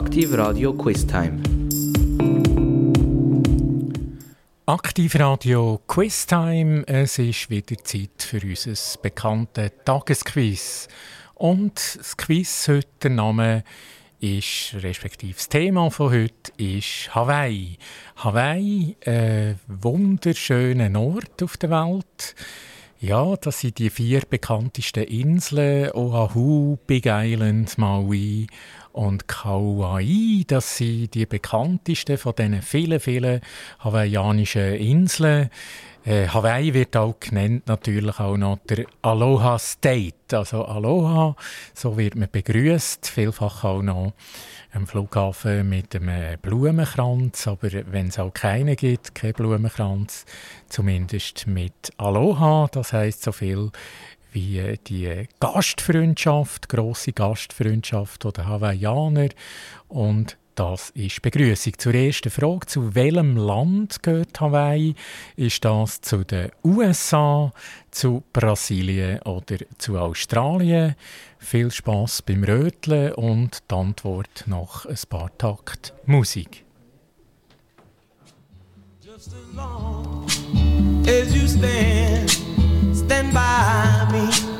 Aktiv Radio Quiz Time. Aktiv Radio Quiz Time. Es ist wieder Zeit für unser bekanntes Tagesquiz. Und das Quiz heute, der Name ist, respektive das Thema von heute ist Hawaii. Hawaii, ein wunderschöner Ort auf der Welt. Ja, das sind die vier bekanntesten Inseln: Oahu, Big Island, Maui und Kauai. Das sind die bekanntesten von diesen vielen, vielen hawaiianischen Inseln. Äh, Hawaii wird auch genannt natürlich auch noch der Aloha State. Also Aloha, so wird man begrüßt, vielfach auch noch am Flughafen mit einem Blumenkranz, aber wenn es auch keinen gibt, kein Blumenkranz, zumindest mit Aloha, das heißt so viel wie die Gastfreundschaft, große Gastfreundschaft der Hawaiianer. Und das ist Begrüßung. Zur ersten Frage, zu welchem Land gehört Hawaii? Ist das zu den USA, zu Brasilien oder zu Australien? Viel Spaß beim Röteln und die Antwort nach ein paar Takt Musik. Just as long as you stand, stand by me.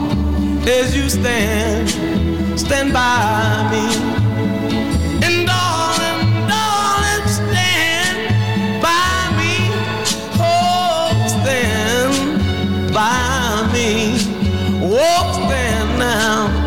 as you stand, stand by me. And darling, darling, stand by me. Oh, stand by me. Oh, stand now.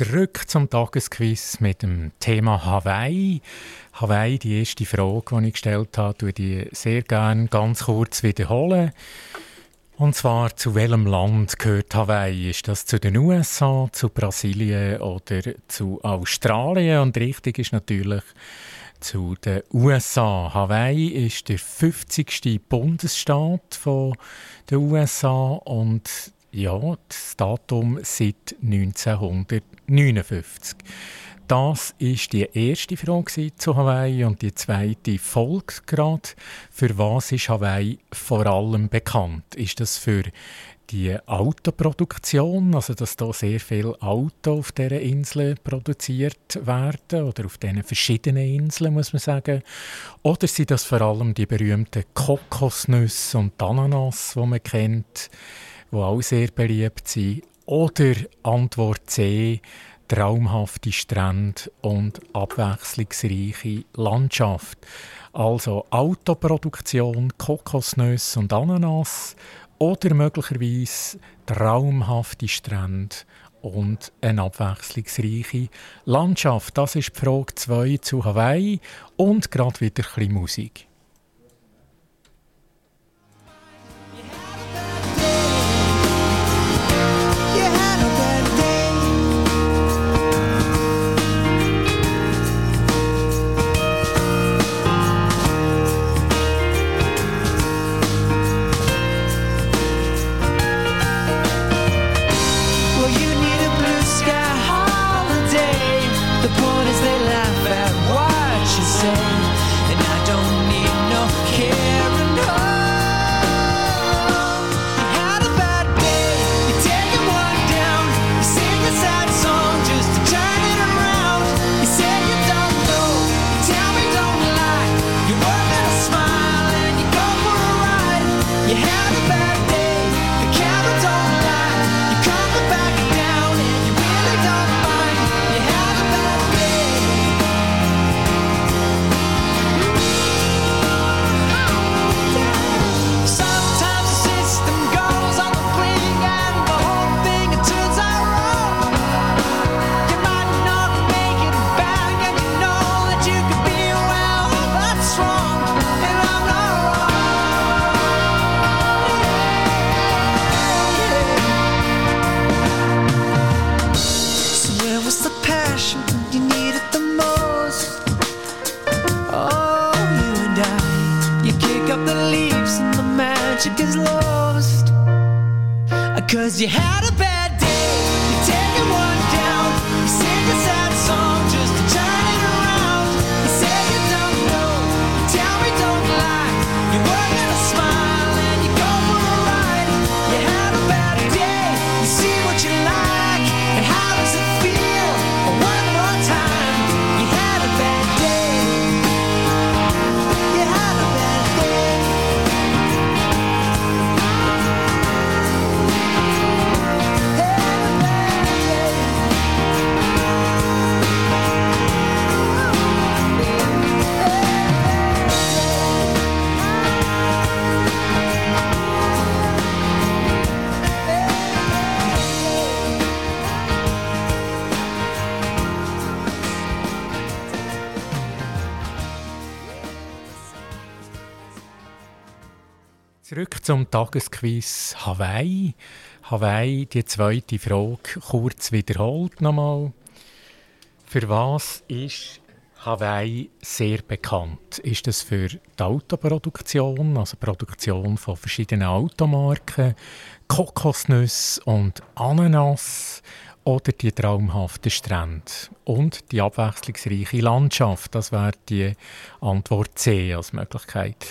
Zurück zum Tagesquiz mit dem Thema Hawaii. Hawaii, die erste Frage, die ich gestellt habe, würde ich sehr gerne ganz kurz wiederholen. Und zwar, zu welchem Land gehört Hawaii? Ist das zu den USA, zu Brasilien oder zu Australien? Und richtig ist natürlich zu den USA. Hawaii ist der 50. Bundesstaat den USA und ja, das Datum seit 1959. Das ist die erste Frage zu Hawaii und die zweite folgt gerade. Für was ist Hawaii vor allem bekannt? Ist das für die Autoproduktion, also dass da sehr viele Autos auf dieser Insel produziert werden oder auf diesen verschiedenen Inseln, muss man sagen. Oder sind das vor allem die berühmten Kokosnüsse und Ananas, die man kennt? die auch sehr beliebt sind. Oder Antwort C, traumhafte Strände und abwechslungsreiche Landschaft. Also Autoproduktion, Kokosnüsse und Ananas oder möglicherweise traumhafte Strände und eine abwechslungsreiche Landschaft. Das ist die Frage 2 zu Hawaii und gerade wieder ein bisschen Musik. Zum Tagesquiz Hawaii. Hawaii, die zweite Frage, kurz wiederholt nochmal. Für was ist Hawaii sehr bekannt? Ist das für die Autoproduktion, also Produktion von verschiedenen Automarken, Kokosnüsse und Ananas oder die traumhaften Strände und die abwechslungsreiche Landschaft? Das wäre die Antwort C als Möglichkeit.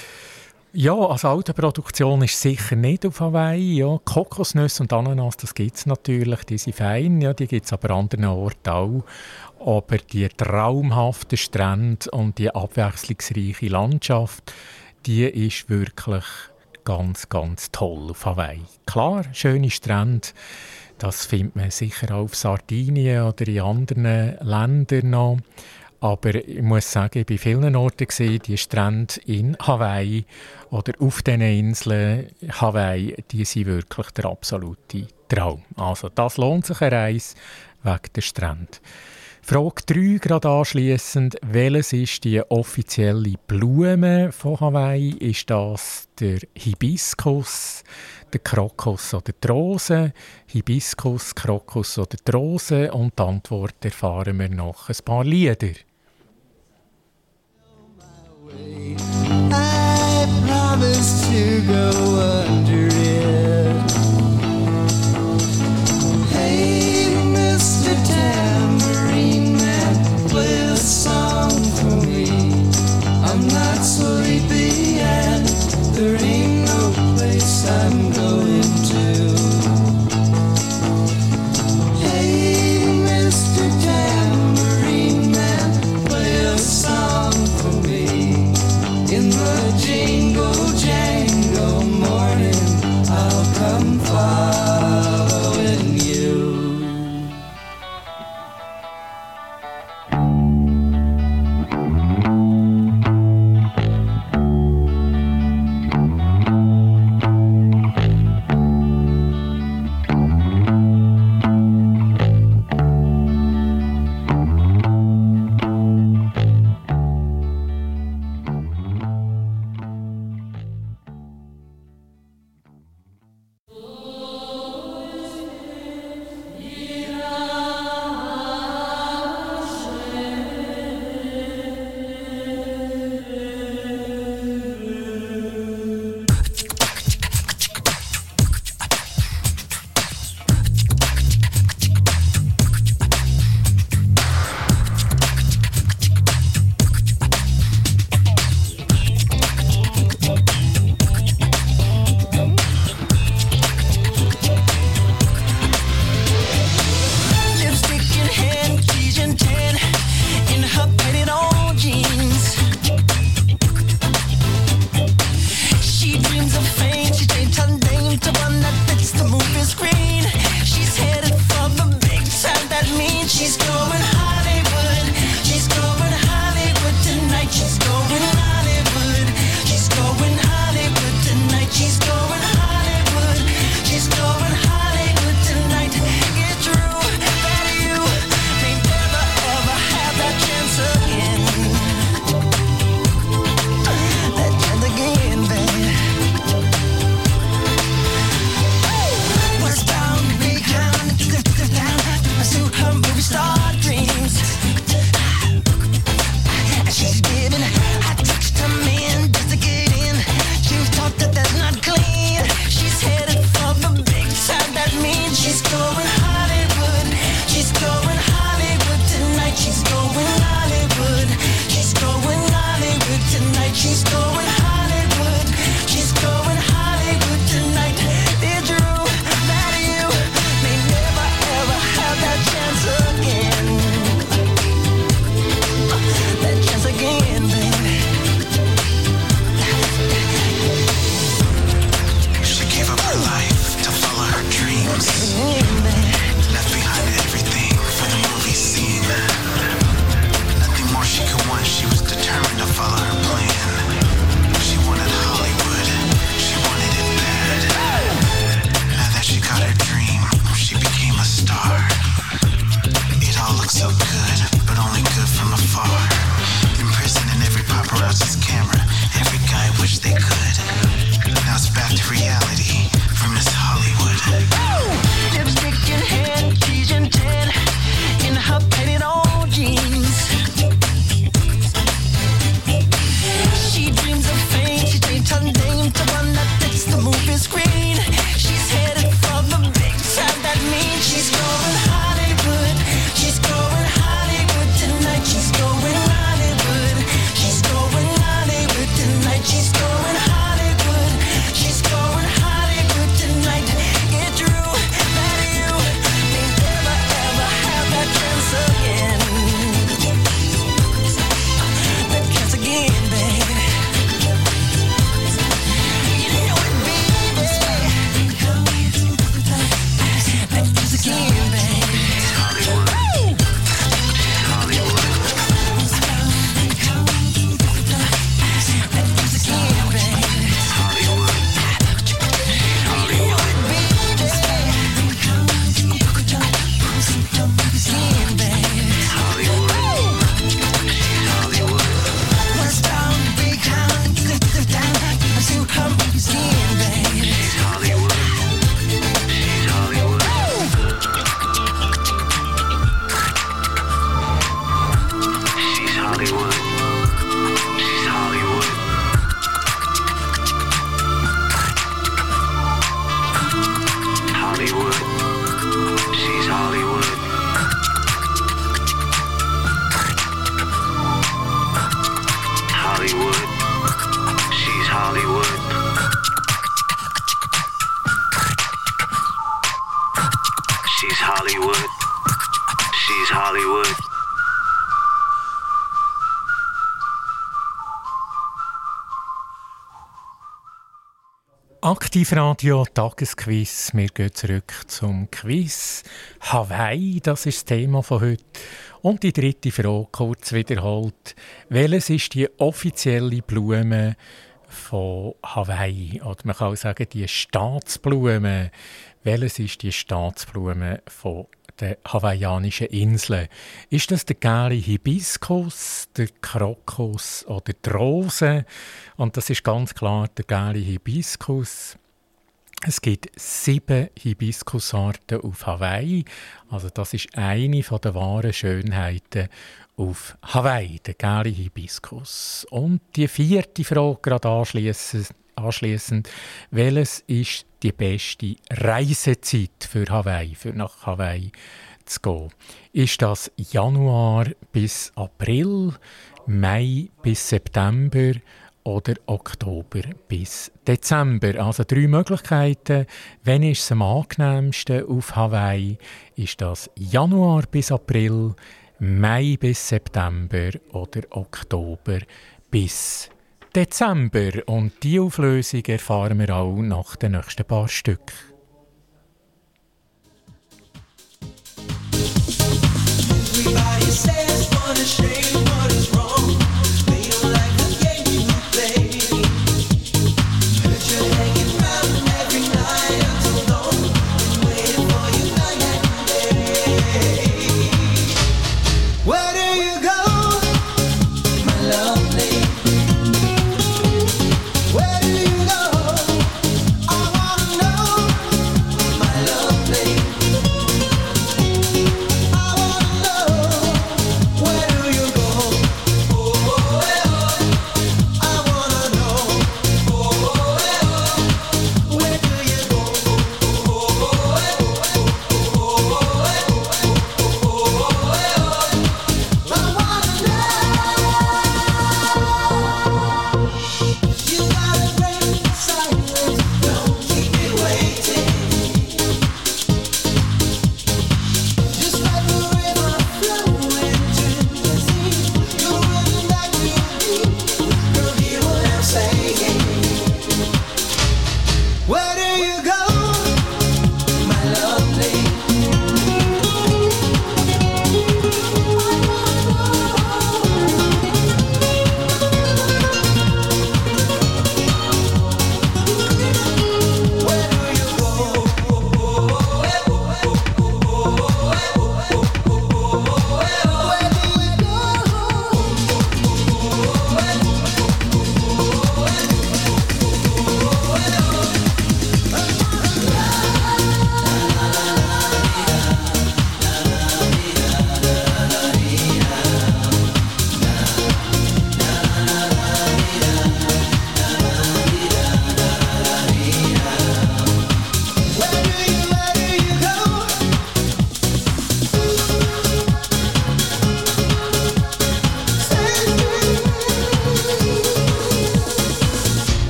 Ja, also Autoproduktion ist sicher nicht auf Hawaii. Ja. Kokosnüsse und Ananas, das gibt es natürlich, die sind fein, ja, die gibt es aber an anderen Orten auch. Aber die traumhaften Strände und die abwechslungsreiche Landschaft, die ist wirklich ganz, ganz toll auf Hawaii. Klar, schöne Strände, das findet man sicher auch auf Sardinien oder in anderen Ländern noch. Aber ich muss sagen, ich war vielen Orten gesehen, die Strände in Hawaii oder auf diesen Inseln Hawaii, die sind wirklich der absolute Traum. Also das lohnt sich eine Reise wegen der Strände. Frage 3 gerade anschliessend. Welches ist die offizielle Blume von Hawaii? Ist das der Hibiskus, der Krokus oder die Rose? Hibiskus, Krokus oder die Rose? Und die Antwort erfahren wir nach ein paar Lieder. I promise to go under Aktivradio Tagesquiz. Wir gehen zurück zum Quiz. Hawaii, das ist das Thema von heute. Und die dritte Frage, kurz wiederholt. Welches ist die offizielle Blume von Hawaii? Oder man kann auch sagen, die Staatsblume. Welches ist die Staatsblume von den hawaiianischen Inseln? Ist das der gelbe Hibiskus, der Krokus oder die Rose? Und das ist ganz klar der gelbe Hibiskus. Es gibt sieben Hibiskusarten auf Hawaii. Also das ist eine der wahren Schönheiten auf Hawaii, der gelbe Hibiskus. Und die vierte Frage gerade anschließend, anschließend welches ist die beste Reisezeit für Hawaii, für nach Hawaii zu gehen? Ist das Januar bis April, Mai bis September oder Oktober bis Dezember. Also drei Möglichkeiten. Wenn ist es am angenehmsten auf Hawaii? Ist das Januar bis April, Mai bis September oder Oktober bis Dezember? Und die Auflösung erfahren wir auch nach den nächsten paar Stücken. Everybody says what a shame, what is wrong.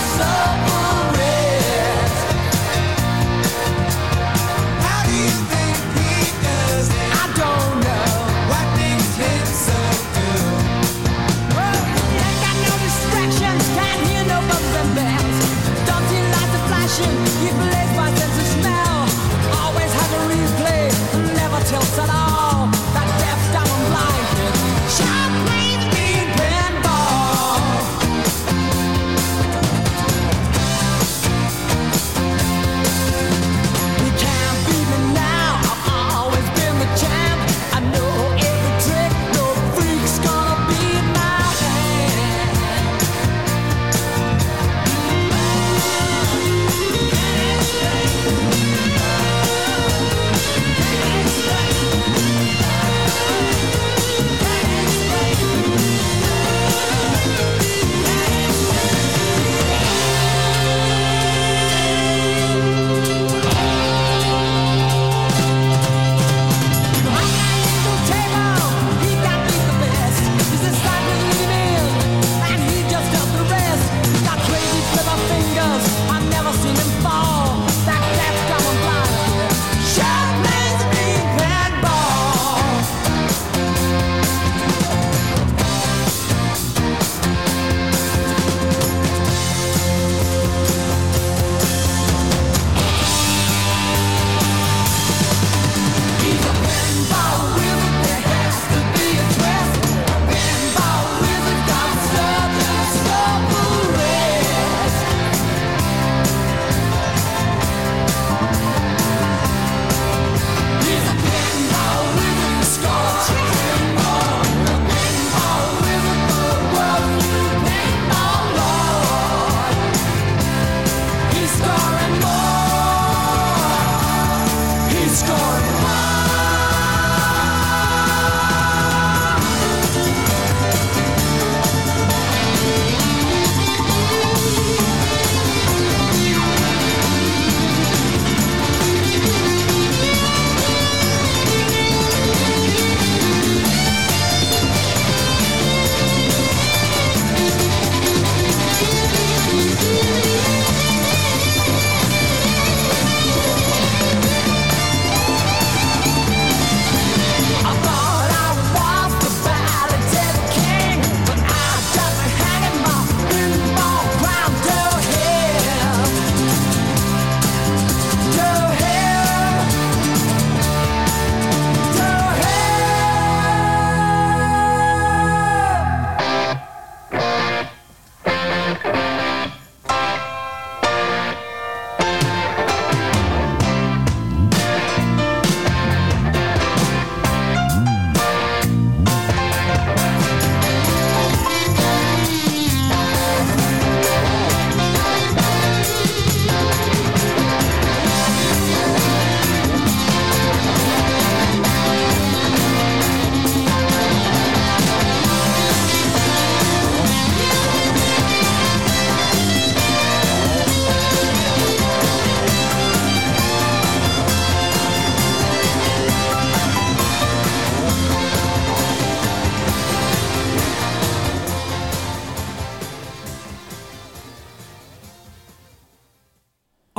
so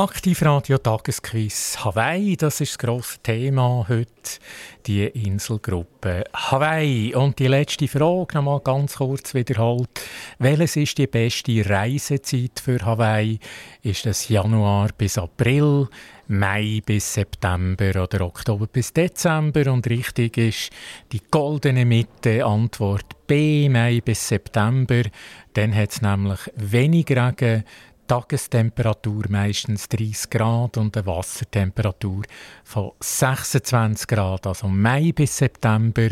Aktivradio Tagesquiz Hawaii, das ist das grosse Thema heute, die Inselgruppe Hawaii. Und die letzte Frage noch mal ganz kurz wiederholt. Welches ist die beste Reisezeit für Hawaii? Ist es Januar bis April, Mai bis September oder Oktober bis Dezember? Und richtig ist die goldene Mitte, Antwort B, Mai bis September. Dann hat es nämlich wenig Regen, Tagestemperatur meistens 30 Grad und eine Wassertemperatur von 26 Grad. Also Mai bis September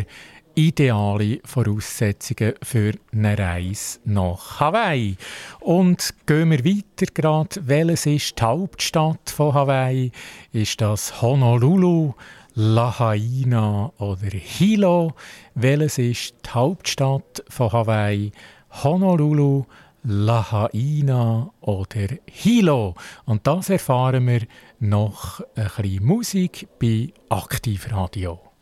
ideale Voraussetzungen für eine Reise nach Hawaii. Und gehen wir weiter gerade. Welches ist die Hauptstadt von Hawaii? Ist das Honolulu, Lahaina oder Hilo? Welches ist die Hauptstadt von Hawaii? Honolulu, Lahaina oder Hilo. Und das erfahren wir noch ein bisschen Musik bei Aktivradio.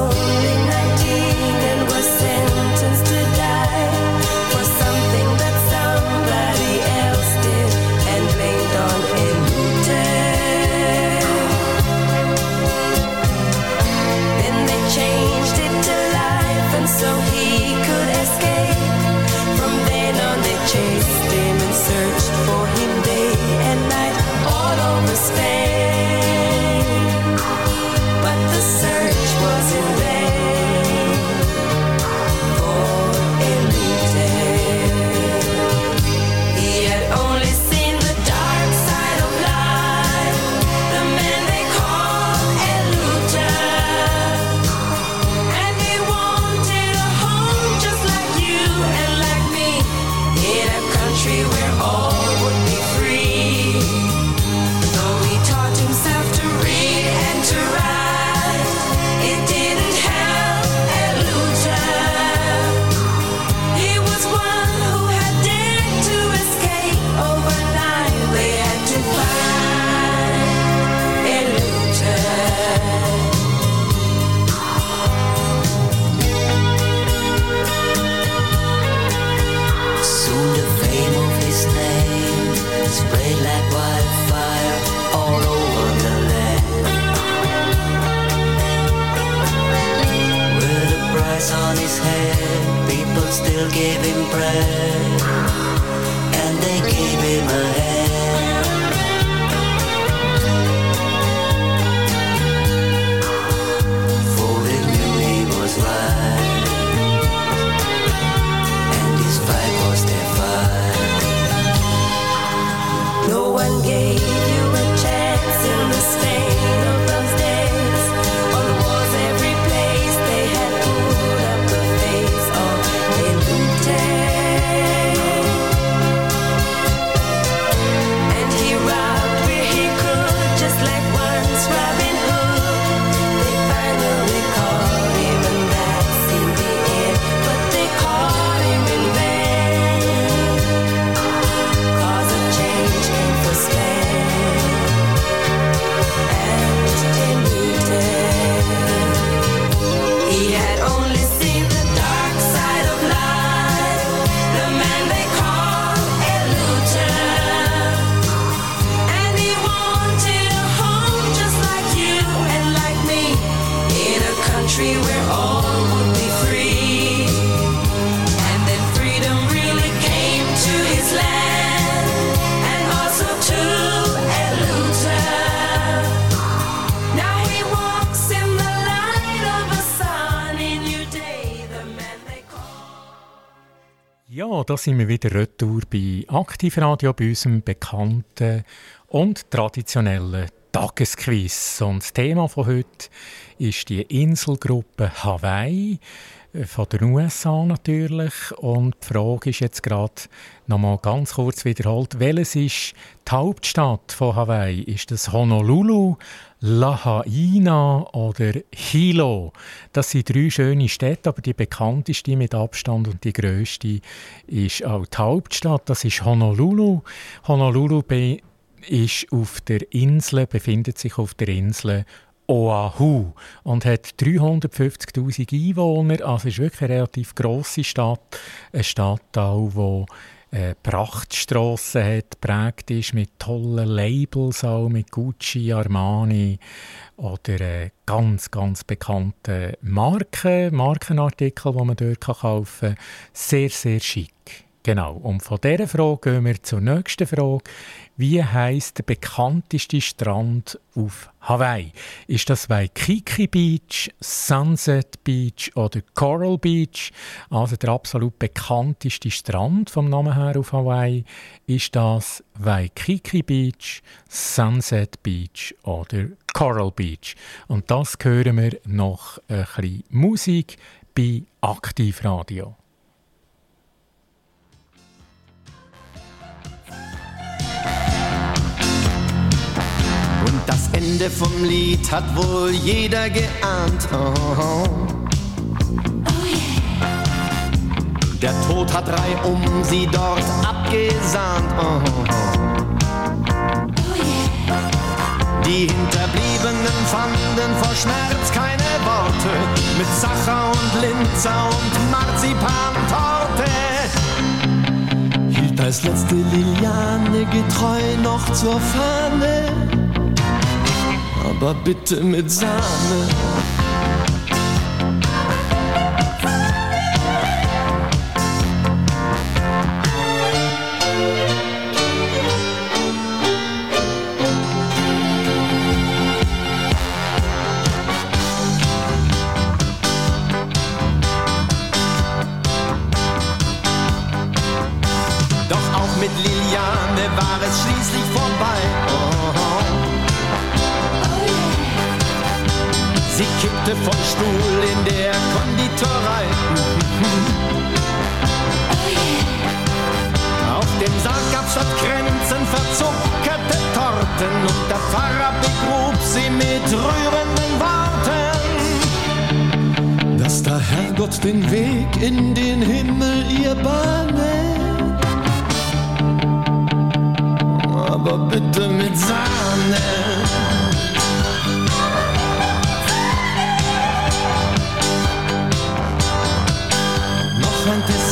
Was only giving breath. Da sind wir wieder retour bei Aktivradio, bei unserem bekannten und traditionellen Tagesquiz. Und das Thema von heute ist die Inselgruppe Hawaii, von den USA natürlich. Und die Frage ist jetzt gerade nochmal ganz kurz wiederholt. Welches ist die Hauptstadt von Hawaii? Ist das Honolulu, Lahaina oder Hilo? Das sind drei schöne Städte, aber die bekannteste mit Abstand und die grösste ist auch die Hauptstadt. Das ist Honolulu. Honolulu ist auf der Insel, befindet sich auf der Insel Oahu und hat 350.000 Einwohner. Also ist wirklich eine relativ grosse Stadt. Eine Stadt wo äh, Prachtstrassen hat, prägt ist mit tollen Labels auch, mit Gucci, Armani oder äh, ganz, ganz bekannten Marken, Markenartikel, die man dort kaufen kann. Sehr, sehr schick. Genau. Und von dieser Frage gehen wir zur nächsten Frage. Wie heißt der bekannteste Strand auf Hawaii? Ist das Waikiki Beach, Sunset Beach oder Coral Beach? Also der absolut bekannteste Strand vom Namen her auf Hawaii. Ist das Waikiki Beach, Sunset Beach oder Coral Beach? Und das hören wir noch ein bisschen Musik bei Aktivradio. Das Ende vom Lied hat wohl jeder geahnt. Oh. Der Tod hat reihum sie dort abgesahnt. Oh. Die Hinterbliebenen fanden vor Schmerz keine Worte. Mit Sacher und Linzer und Marzipantorte hielt als letzte Liliane getreu noch zur Fahne aber bitte mit Sahne. Kippte vom Stuhl in der Konditorei. Auf dem gezuckerte Torten und der Pfarrer begrub sie mit rührenden Worten. Dass der Herrgott den Weg in den Himmel ihr bahne, aber bitte mit Sahne.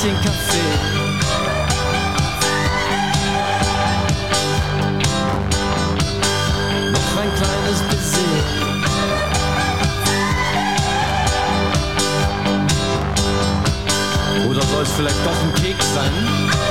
Bisschen Kaffee. Noch ein kleines bisschen. Oder soll es vielleicht doch ein Keks sein?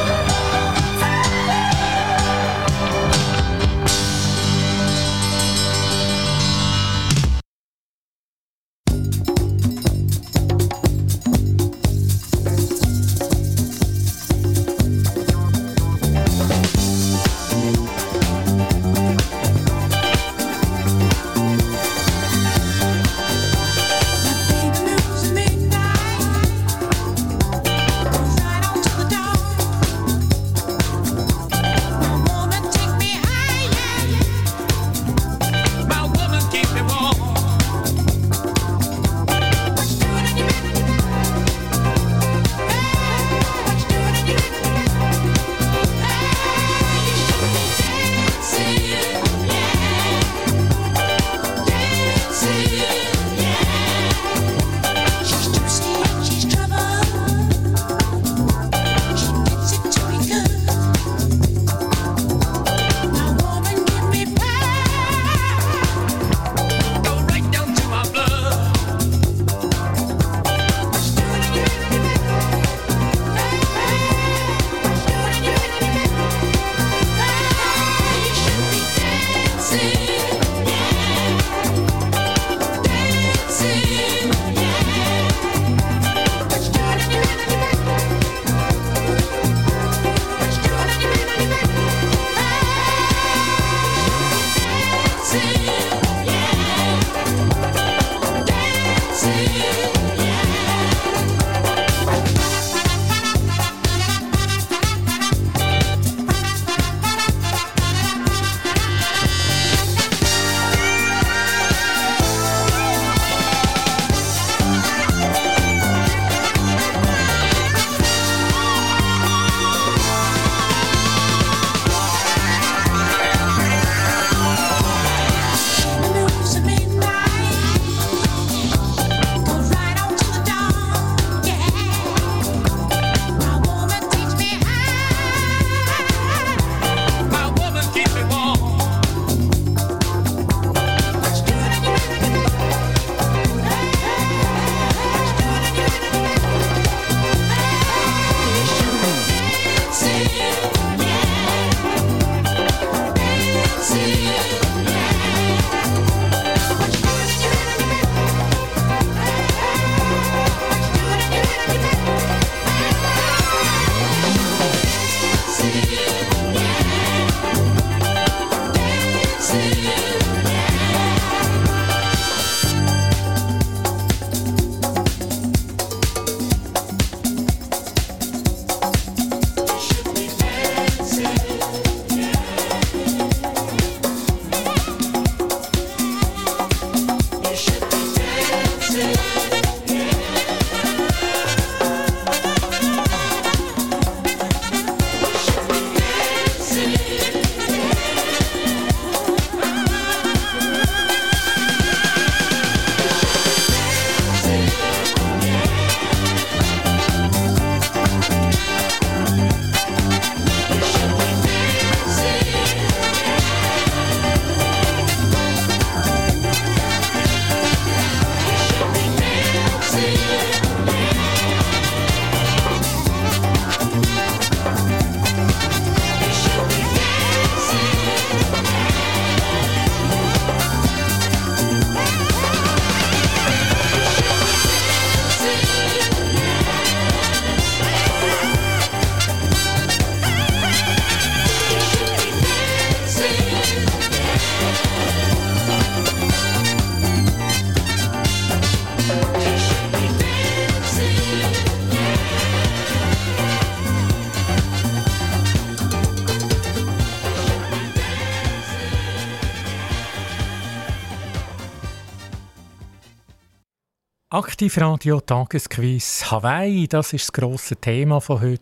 Aktivradio Tagesquiz Hawaii, das ist das grosse Thema von heute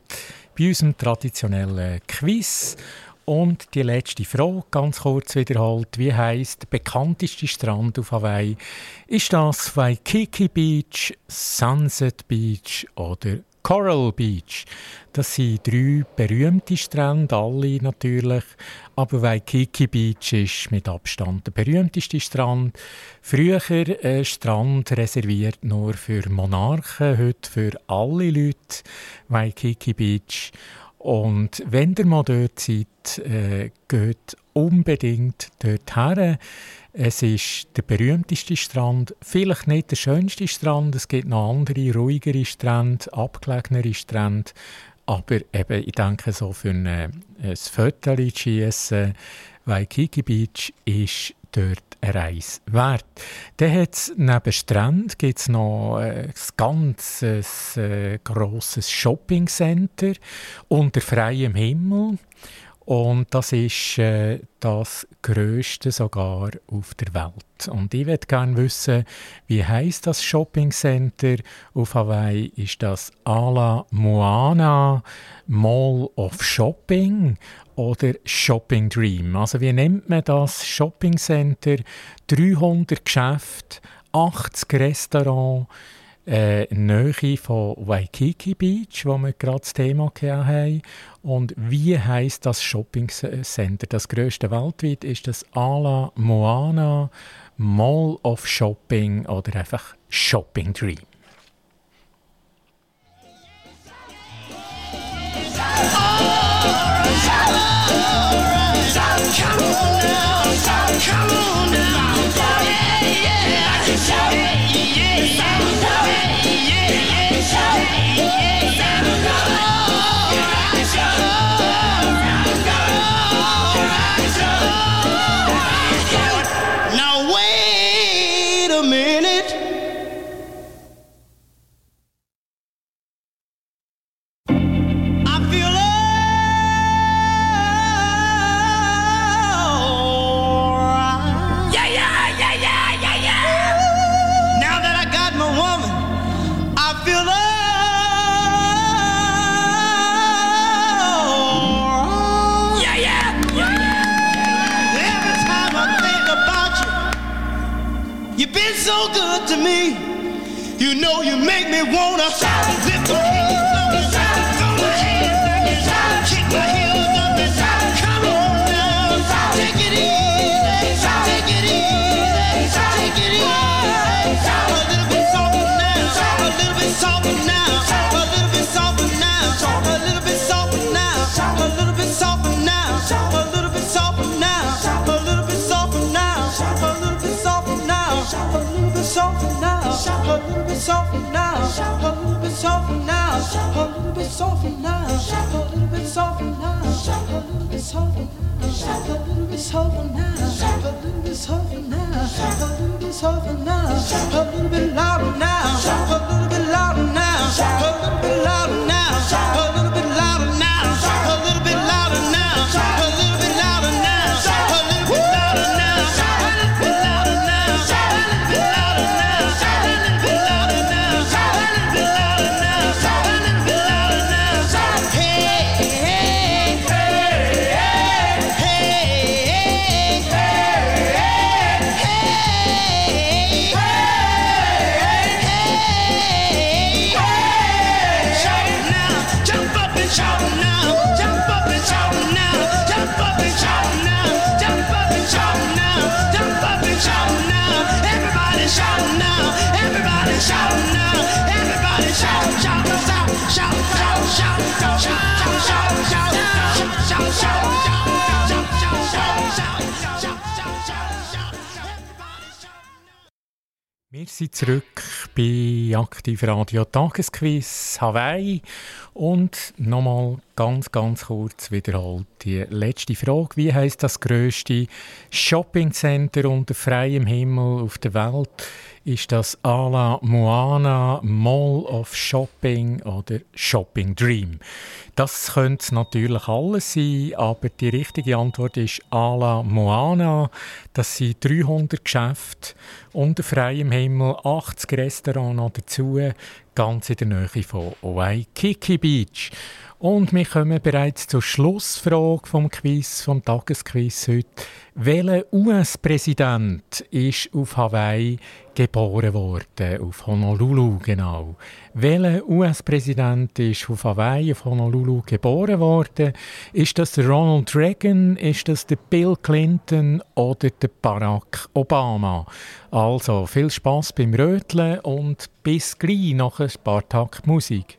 bei unserem traditionellen Quiz. Und die letzte Frage, ganz kurz wiederholt, wie heißt der bekannteste Strand auf Hawaii? Ist das Waikiki Beach, Sunset Beach oder Coral Beach? Das sind drei berühmte Strände, alle natürlich. Aber Waikiki Beach ist mit Abstand der berühmteste Strand. Früher ein Strand reserviert nur für Monarchen, heute für alle Leute. Waikiki Beach. Und wenn ihr mal dort seid, äh, geht unbedingt dort her. Es ist der berühmteste Strand, vielleicht nicht der schönste Strand. Es gibt noch andere, ruhigere Strände, abgelegenere Strände. Aber eben, ich denke, so für ein, ein Foto zu schiessen, Waikiki Beach ist dort eine Reise wert. Dann hat es neben Strand gibt's noch ein ganz äh, grosses Shoppingcenter unter freiem Himmel. Und das ist äh, das größte sogar auf der Welt. Und ich würde gerne wissen, wie heißt das Shopping Center auf Hawaii? Ist das Ala Moana Mall of Shopping oder Shopping Dream? Also wie nennt man das Shopping Center? 300 Geschäfte, 80 Restaurants, äh, Nähe von Waikiki Beach, wo wir gerade das Thema haben. Und wie heißt das Shopping Center? Das größte weltweit ist das Ala Moana Mall of Shopping oder einfach Shopping Dream. Now been so good to me. You know you make me wanna lift my hands and throw my hands and kick my heels bit softer now, a little bit softer now, a little bit softer now, a little bit softer now, a little bit softer now, a little bit softer now, a little bit softer now, a little bit softer now, a little bit softer now, a little bit louder now, a little bit louder now, a little bit louder now, a little bit Wir sind zurück bei Aktiv Radio Tagesquiz Hawaii und nochmal Ganz, ganz kurz wiederholt die letzte Frage. Wie heißt das größte Shoppingcenter unter freiem Himmel auf der Welt? Ist das Ala Moana, Mall of Shopping oder Shopping Dream? Das könnte natürlich alles sein, aber die richtige Antwort ist Ala Moana. Das sind 300 Geschäfte unter freiem Himmel, 80 Restaurants dazu, ganz in der Nähe von Waikiki Beach. Und wir kommen bereits zur Schlussfrage vom Quiz, vom Tagesquiz heute. Welcher US-Präsident ist auf Hawaii geboren worden? Auf Honolulu, genau. Welcher US-Präsident ist auf Hawaii, auf Honolulu geboren worden? Ist das Ronald Reagan? Ist das Bill Clinton oder der Barack Obama? Also viel Spaß beim Röteln und bis gleich nach ein paar Takt Musik.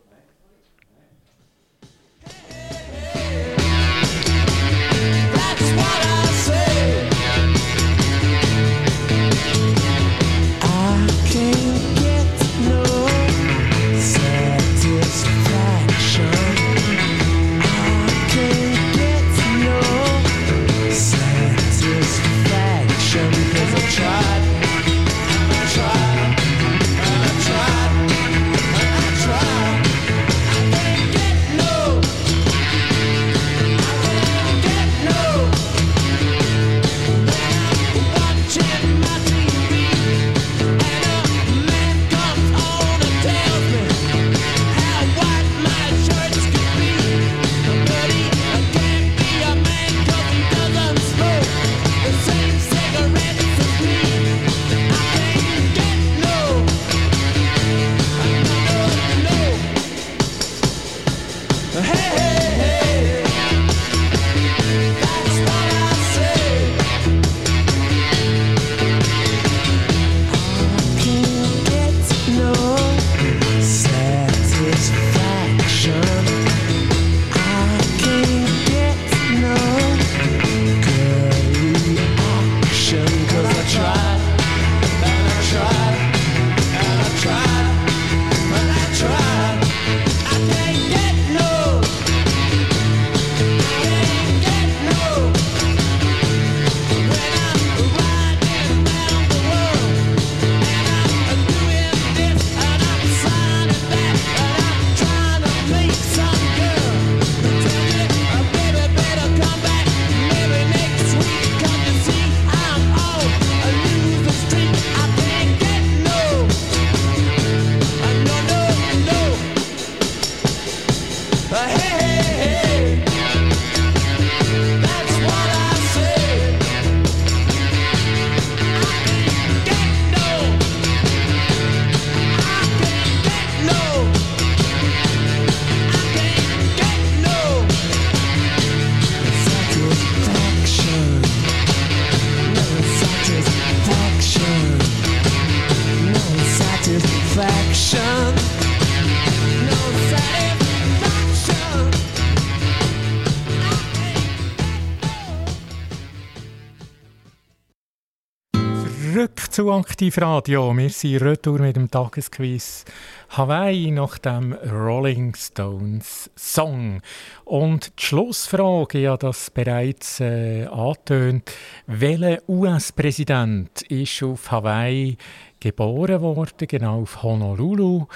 Zurück zu Aktivradio. Wir sind retour mit dem Tagesquiz Hawaii nach dem Rolling Stones Song. Und die Schlussfrage, ja, das bereits äh, angetönt. Welcher US-Präsident ist auf Hawaii geboren worden, genau auf Honolulu?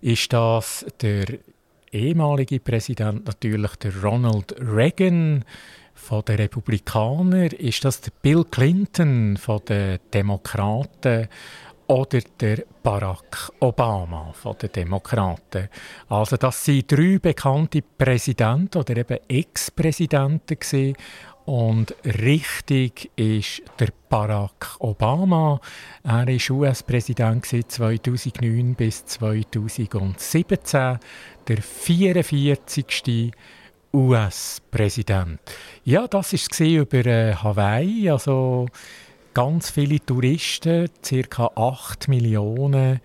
Ist das der ehemalige Präsident natürlich der Ronald Reagan von den Republikanern? Ist das der Bill Clinton von den Demokraten? Oder der Barack Obama von den Demokraten. Also das sind drei bekannte Präsidenten oder eben Ex-Präsidenten. Und richtig ist der Barack Obama. Er war US-Präsident 2009 bis 2017. Der 44. US-Präsident. Ja, das war über äh, Hawaii. Also ganz viele Touristen, ca. 8 Millionen,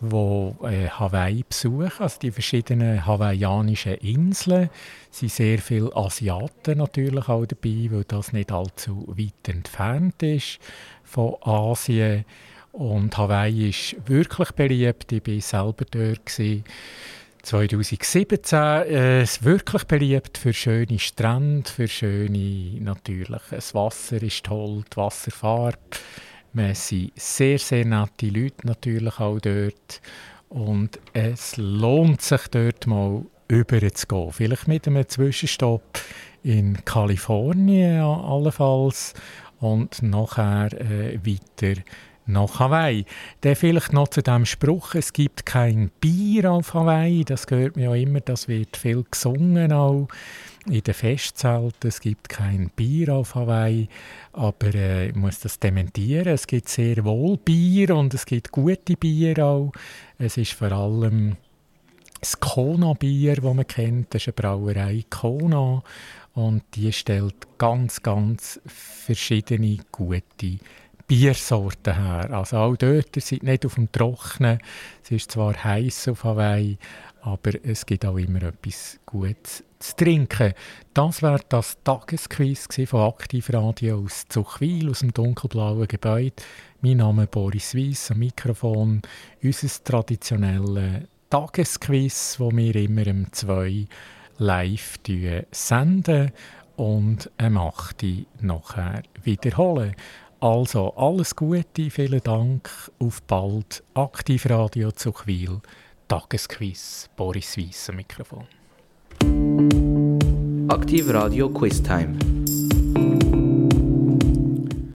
die äh, Hawaii besuchen, also die verschiedenen hawaiianischen Inseln. Es sind sehr viele Asiaten natürlich auch dabei, weil das nicht allzu weit entfernt ist von Asien. Und Hawaii ist wirklich beliebt. Ich war selber dort. Gewesen. 2017 äh, ist wirklich beliebt für schöne Strände, für schöne, natürlich, das Wasser ist toll, die Wasserfarbe. Wir sind sehr, sehr nette Leute natürlich auch dort. Und es lohnt sich dort mal über zu gehen. Vielleicht mit einem Zwischenstopp in Kalifornien allenfalls und nachher äh, weiter nach Hawaii. Dann vielleicht noch zu dem Spruch, es gibt kein Bier auf Hawaii. Das gehört mir ja immer, das wird viel gesungen auch in den Festzelten. Es gibt kein Bier auf Hawaii, aber äh, ich muss das dementieren. Es gibt sehr wohl Bier und es gibt gute Bier auch. Es ist vor allem das Kona-Bier, das man kennt. Das ist eine Brauerei Kona und die stellt ganz, ganz verschiedene gute Biersorten her. Also auch dort, ihr nicht auf dem Trocknen. Es ist zwar heiß auf Hawaii, aber es gibt auch immer etwas Gutes zu trinken. Das wäre das Tagesquiz von Aktivradio aus Zuchwil, aus dem dunkelblauen Gebäude. Mein Name ist Boris Weiss, am Mikrofon. Unser traditionelles Tagesquiz, wo wir immer um zwei live senden und am 8. nachher wiederholen. Also alles Gute, vielen Dank, auf bald. Aktivradio Zuchwil, Tagesquiz, Boris Weiss am Mikrofon. Aktiv Radio Quiz Time.